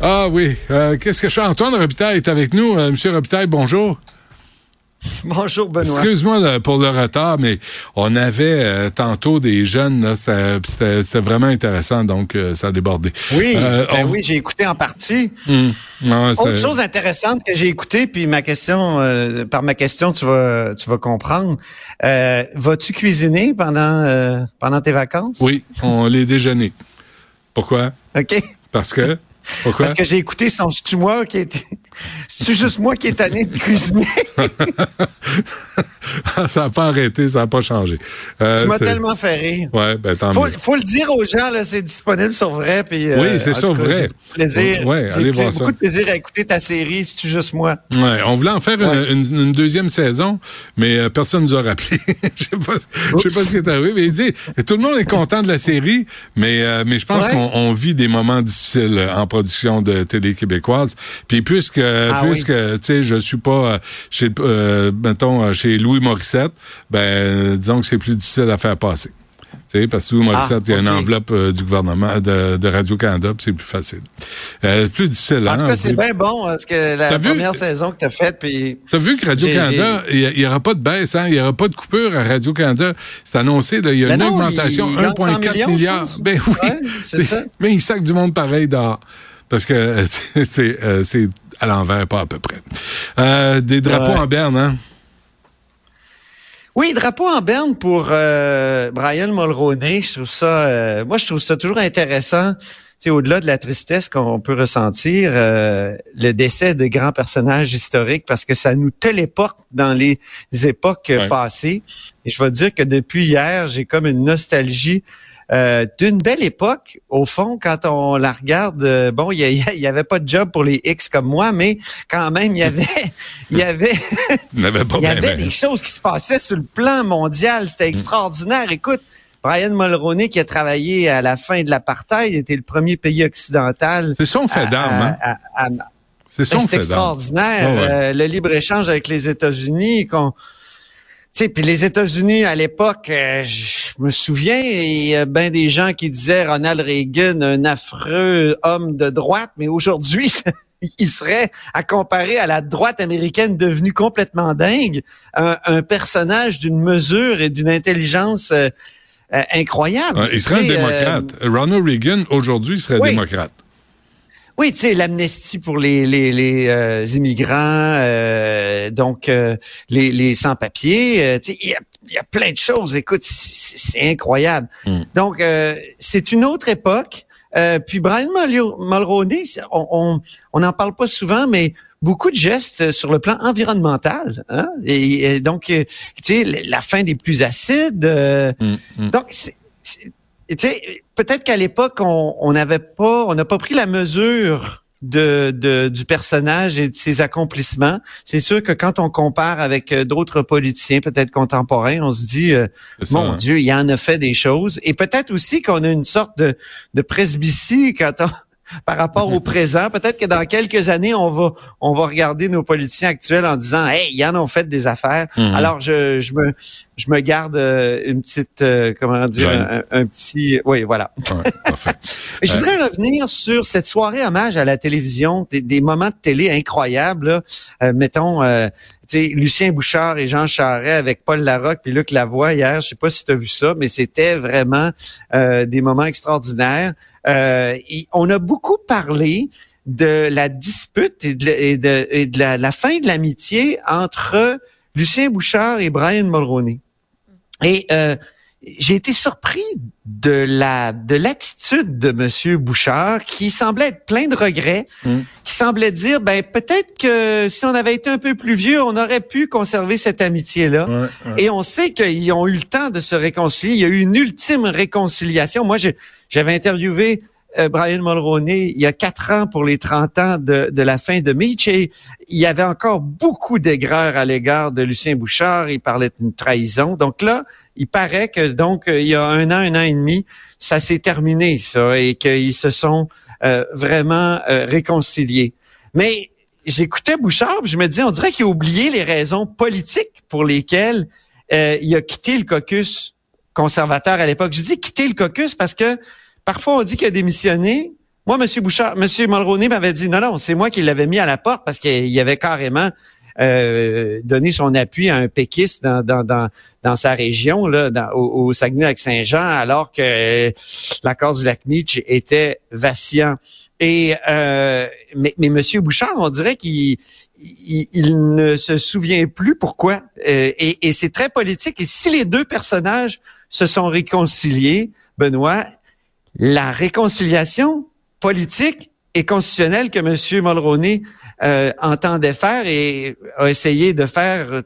Ah oui. Euh, Qu'est-ce que je fais? Antoine Robitaille est avec nous. Euh, Monsieur Robitaille, bonjour. Bonjour Benoît. Excuse-moi pour le retard, mais on avait euh, tantôt des jeunes, c'était- vraiment intéressant, donc euh, ça a débordé. Oui, Euh, ben on- oui, j'ai écouté en partie. Hum, non, Autre chose intéressante que j'ai écouté, puis ma question, par ma question, tu vas, tu vas comprendre. Vas-tu cuisiner pendant, pendant tes vacances? Oui, on les déjeuner. Pourquoi? OK. Parce que? Pourquoi? Parce que j'ai écouté son c'est-tu moi qui est c'est juste moi qui est tanné de cuisiner? ça n'a pas arrêté, ça n'a pas changé. Euh, tu m'as c'est- tellement fait rire. Ouais, ben tant Faut, mieux. faut le dire aux gens, là, c'est disponible sur vrai. Puis, euh, Oui, c'est sur cas, vrai. j'ai Plaisir. Ouais, J'ai allez voir ça. beaucoup de plaisir à écouter ta série, tu juste moi? Ouais, on voulait en faire Ouais. une, une- une deuxième saison, mais euh, personne nous a rappelé. Je sais pas, sais pas ce qui est arrivé, mais il dit tout le monde est content de la série, mais euh, mais je pense qu'on on vit des moments difficiles en production de télé québécoise. Puis puisque Ah puisque tu sais je suis pas euh, chez euh, mettons euh, chez Louis Morissette, ben disons que c'est plus difficile à faire passer. Tu parce que Louis Morissette, il y a une enveloppe euh, du gouvernement de, de Radio-Canada, puis c'est plus facile. Euh, plus difficile, En hein? tout cas, c'est bien bon, parce que la vu? première saison que tu as faite, puis T'as vu que Radio-Canada, il n'y aura pas de baisse, hein? il n'y aura pas de coupure à Radio-Canada. C'est annoncé, là, il y a Ben une non, augmentation, il- il gagne 100 1,4 millions, milliards. je pense. Ben oui, Ouais, c'est ça. mais il sac du monde pareil dehors. Parce que euh, c'est- à l'envers, pas à peu près. Euh, des drapeaux Ouais. en berne, hein? Oui, drapeau en berne pour euh, Brian Mulroney. Je trouve ça, euh, moi, je trouve ça toujours intéressant. Tu sais, au-delà de la tristesse qu'on peut ressentir, euh, le décès de grands personnages historiques, parce que ça nous téléporte dans les époques Ouais. passées. Et je vais te dire que depuis hier, j'ai comme une nostalgie euh, d'une belle époque. Au fond, quand on la regarde, euh, bon, il y, avait pas de job pour les X comme moi, mais quand même, il y avait, il y avait Il avait y ben, avait ben. des choses qui se passaient sur le plan mondial. C'était extraordinaire. Écoute, Brian Mulroney, qui a travaillé à la fin de l'apartheid, était le premier pays occidental. C'est son fait d'armes, hein? C'est d'armes. extraordinaire. Ouais, ouais. Euh, le libre-échange avec les États-Unis, qu'on... Sais, puis les États-Unis, à l'époque, euh, je me souviens, il y a bien des gens qui disaient Ronald Reagan, un affreux homme de droite, mais aujourd'hui, il serait, à comparer à la droite américaine devenue complètement dingue, un, un personnage d'une mesure et d'une intelligence euh, euh, incroyable. Il serait un démocrate. Ronald Reagan, aujourd'hui, il serait oui. démocrate. Oui, tu sais, l'amnistie pour les, les, les euh, immigrants, euh, donc euh, les, les sans-papiers, euh, tu sais, il y a, il y a plein de choses. Écoute, c'est c'est incroyable. Mm. Donc, euh, c'est une autre époque. Euh, puis Brian Mulro- Mulroney, on on on n'en parle pas souvent, mais beaucoup de gestes sur le plan environnemental. Hein? Et, et donc, tu sais, la fin des plus acides. euh, Mm, mm. donc, c'est- tu sais, peut-être qu'à l'époque, on on n'avait pas, on n'a pas pris la mesure de, de- du personnage et de ses accomplissements. C'est sûr que quand on compare avec euh, d'autres politiciens, peut-être contemporains, on se dit, euh, mon? Dieu, il en a fait des choses. Et peut-être aussi qu'on a une sorte de, de presbytie quand on, par rapport au présent. Peut-être que dans quelques années, on va, on va regarder nos politiciens actuels en disant, hey, ils en ont fait des affaires. Mhm. Alors, je, je me, je me garde euh, une petite, euh, comment dire, un, un petit, oui, voilà. Ouais, parfait. Je Euh, voudrais revenir sur cette soirée hommage à la télévision, des, des moments de télé incroyables. Là. Euh, mettons, euh, tu sais, Lucien Bouchard et Jean Charret avec Paul Larocque puis Luc Lavoie hier. Je sais pas si tu as vu ça, mais c'était vraiment euh, des moments extraordinaires. Euh, on a beaucoup parlé de la dispute et de, la, la fin de l'amitié entre Lucien Bouchard et Brian Mulroney. Euh, j'ai été surpris de la de l'attitude de Monsieur Bouchard qui semblait être plein de regrets, Mm. qui semblait dire ben peut-être que si on avait été un peu plus vieux, on aurait pu conserver cette amitié là. Ouais, ouais. Et on sait qu'ils ont eu le temps de se réconcilier. Il y a eu une ultime réconciliation. Moi, j'ai- j'avais interviewé euh, Brian Mulroney il y a quatre ans pour les 30 ans de, la fin de Mitch et il y avait encore beaucoup d'aigreur à l'égard de Lucien Bouchard. Il parlait d'une trahison. Donc là, il paraît que donc euh, il y a un an, un an et demi, ça s'est terminé ça et qu'ils se sont euh, vraiment réconciliés. Mais j'écoutais Bouchard, je me disais, on dirait qu'il a oublié les raisons politiques pour lesquelles euh, il a quitté le caucus conservateur à l'époque. Je dis quitter le caucus parce que parfois on dit qu'il a démissionné. Moi, M. Bouchard, M. Mulroney m'avait dit non, non, c'est moi qui l'avais mis à la porte parce qu'il avait carrément euh, donné son appui à un péquiste dans, dans, dans, sa région, là, au, Saguenay-Lac-Saint-Jean, alors que euh, l'accord du lac Meach était vacillant. Et euh, mais, mais M. Bouchard, on dirait qu'il il, il ne se souvient plus pourquoi. Euh, et et c'est très politique. Et si les deux personnages se sont réconciliés, Benoît, la réconciliation politique et constitutionnelle que M. Mulroney euh, entendait faire et a essayé de faire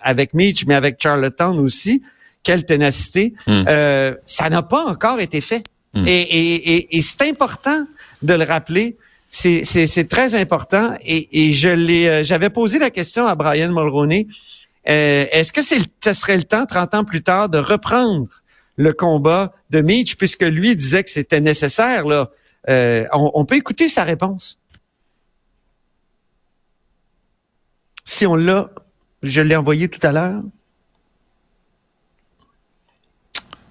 avec Mitch, mais avec Charlottetown aussi, quelle ténacité, Hmm. euh, ça n'a pas encore été fait. Hmm. Et, et, et, et c'est important de le rappeler. C'est, c'est, c'est très important. Et, et je l'ai, euh, j'avais posé la question à Brian Mulroney. Euh, est-ce que c'est, ce serait le temps, 30 ans plus tard, de reprendre le combat de Mitch, puisque lui disait que c'était nécessaire, là? Euh, on, on peut écouter sa réponse. Si on l'a, je l'ai envoyé tout à l'heure.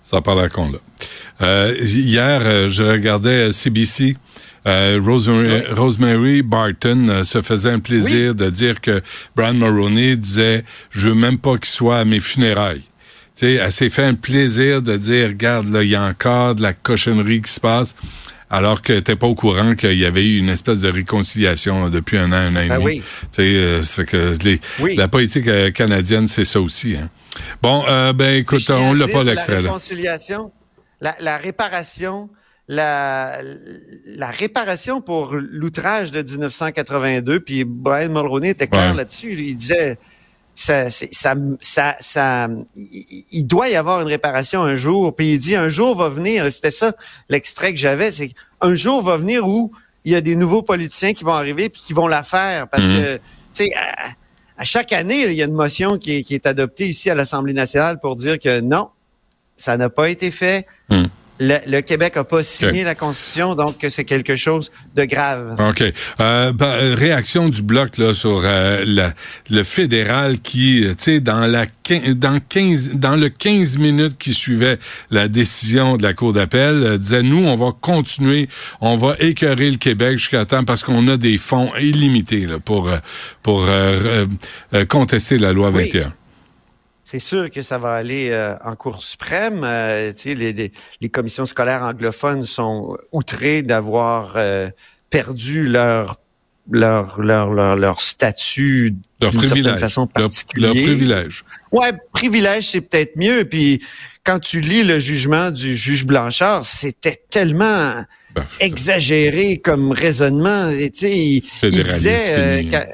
Ça parle à con, là. Euh, hier, euh, je regardais CBC. Euh, Rosemary, Rosemary Barton euh, se faisait un plaisir de dire que Brian Mulroney disait « Je veux même pas qu'il soit à mes funérailles ». Sais, elle s'est fait un plaisir de dire « Regarde, là, il y a encore de la cochonnerie qui se passe », alors que t'es pas au courant qu'il y avait eu une espèce de réconciliation là, depuis un an, un an et Ben demi. oui. Euh, fait que les, Oui. la politique euh, canadienne, c'est ça aussi. Hein. Bon, euh, ben écoute, on l'a pas l'extrait La réconciliation, la, la réparation, la, la réparation pour l'outrage de 1982, puis Brian Mulroney était clair Ouais. là-dessus. Il disait, ça, ça, ça, ça, il, doit y avoir une réparation un jour. Puis il dit, un jour va venir. C'était ça l'extrait que j'avais. C'est un jour va venir où il y a des nouveaux politiciens qui vont arriver puis qui vont la faire parce Mhm. que, tu sais. à- à chaque année, il y a une motion qui est, qui est adoptée ici à l'Assemblée nationale pour dire que non, ça n'a pas été fait. Hmm. Le, le Québec n'a pas signé la Constitution, donc c'est quelque chose de grave. OK. Euh, euh, réaction du bloc là sur euh, la- le fédéral qui, euh, tu sais, dans la dans 15 dans le 15 minutes qui suivait la décision de la cour d'appel, euh, disait nous on va continuer, on va écœurer le Québec jusqu'à temps parce qu'on a des fonds illimités là, pour euh, pour contester la loi Oui. 21. C'est sûr que ça va aller euh, en Cour suprême. Euh, les, les, les commissions scolaires anglophones sont outrées d'avoir euh, perdu leur leur leur leur, leur statut Leur privilège. façon Leur, particulier. leur privilège. Ouais, privilège, c'est peut-être mieux. Puis quand tu lis le jugement du juge Blanchard, c'était tellement Ben, exagéré comme raisonnement. Et, il, disait qu'à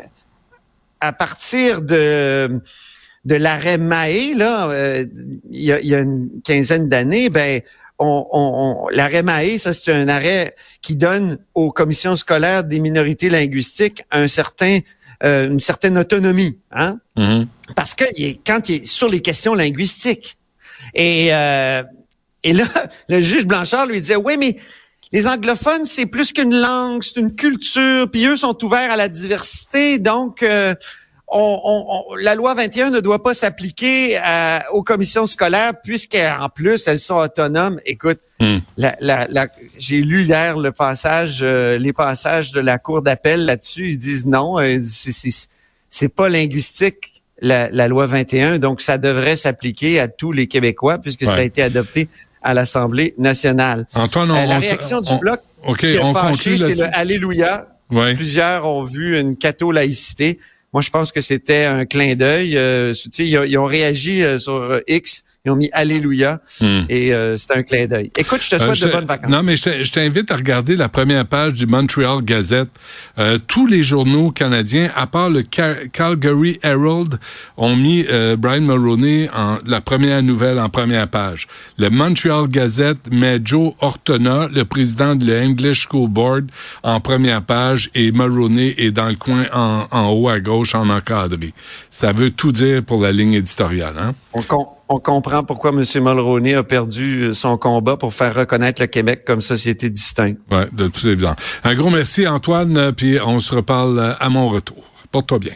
à partir de de l'arrêt Mahé, là, euh, il y, a, il y a une quinzaine d'années, ben on, on, on- l'arrêt Mahé, ça c'est un arrêt qui donne aux commissions scolaires des minorités linguistiques un certain euh, une certaine autonomie, hein? Mhm. parce que il est, quand il est sur les questions linguistiques. Et, euh, et là, le juge Blanchard lui disait, oui, mais les anglophones, c'est plus qu'une langue, c'est une culture, puis eux sont ouverts à la diversité, donc euh, on, on- on- la loi 21 ne doit pas s'appliquer à- aux commissions scolaires puisqu'en plus, elles sont autonomes. Écoute, Hmm. la, la, la- j'ai lu hier le passage, euh, les passages de la cour d'appel là-dessus. Ils disent non, euh, c'est, c'est, c'est pas linguistique la, la loi 21, donc ça devrait s'appliquer à tous les Québécois puisque ça a été adopté à l'Assemblée nationale. Antoine, on, Euh, la on se- réaction du bloc, qui est fâché, c'est le. Alléluia. Ouais. Plusieurs ont vu une catho-laïcité. Moi, je pense que c'était un clin d'œil. Euh, ils ont réagi euh, sur euh, X. Ils ont mis Alléluia. Hmm. Et euh, c'était un clin d'œil. Écoute, je te Euh, souhaite je- de bonnes vacances. Non, mais je te- je t'invite à regarder la première page du Montreal Gazette. Euh, tous les journaux canadiens, à part le Cal- Calgary Herald, ont mis euh, Brian Mulroney en la première nouvelle en première page. Le Montreal Gazette met Joe Ortona, le président de l'English School Board, en première page et Mulroney est dans le coin en, en haut à gauche en encadré. Ça veut tout dire pour la ligne éditoriale. Hein? On, com- on comprend pourquoi M. Mulroney a perdu euh, son combat pour faire reconnaître le Québec comme société distincte. Ouais, de toute évidence. Un gros merci, Antoine, puis on se reparle euh, à mon retour. Porte-toi bien.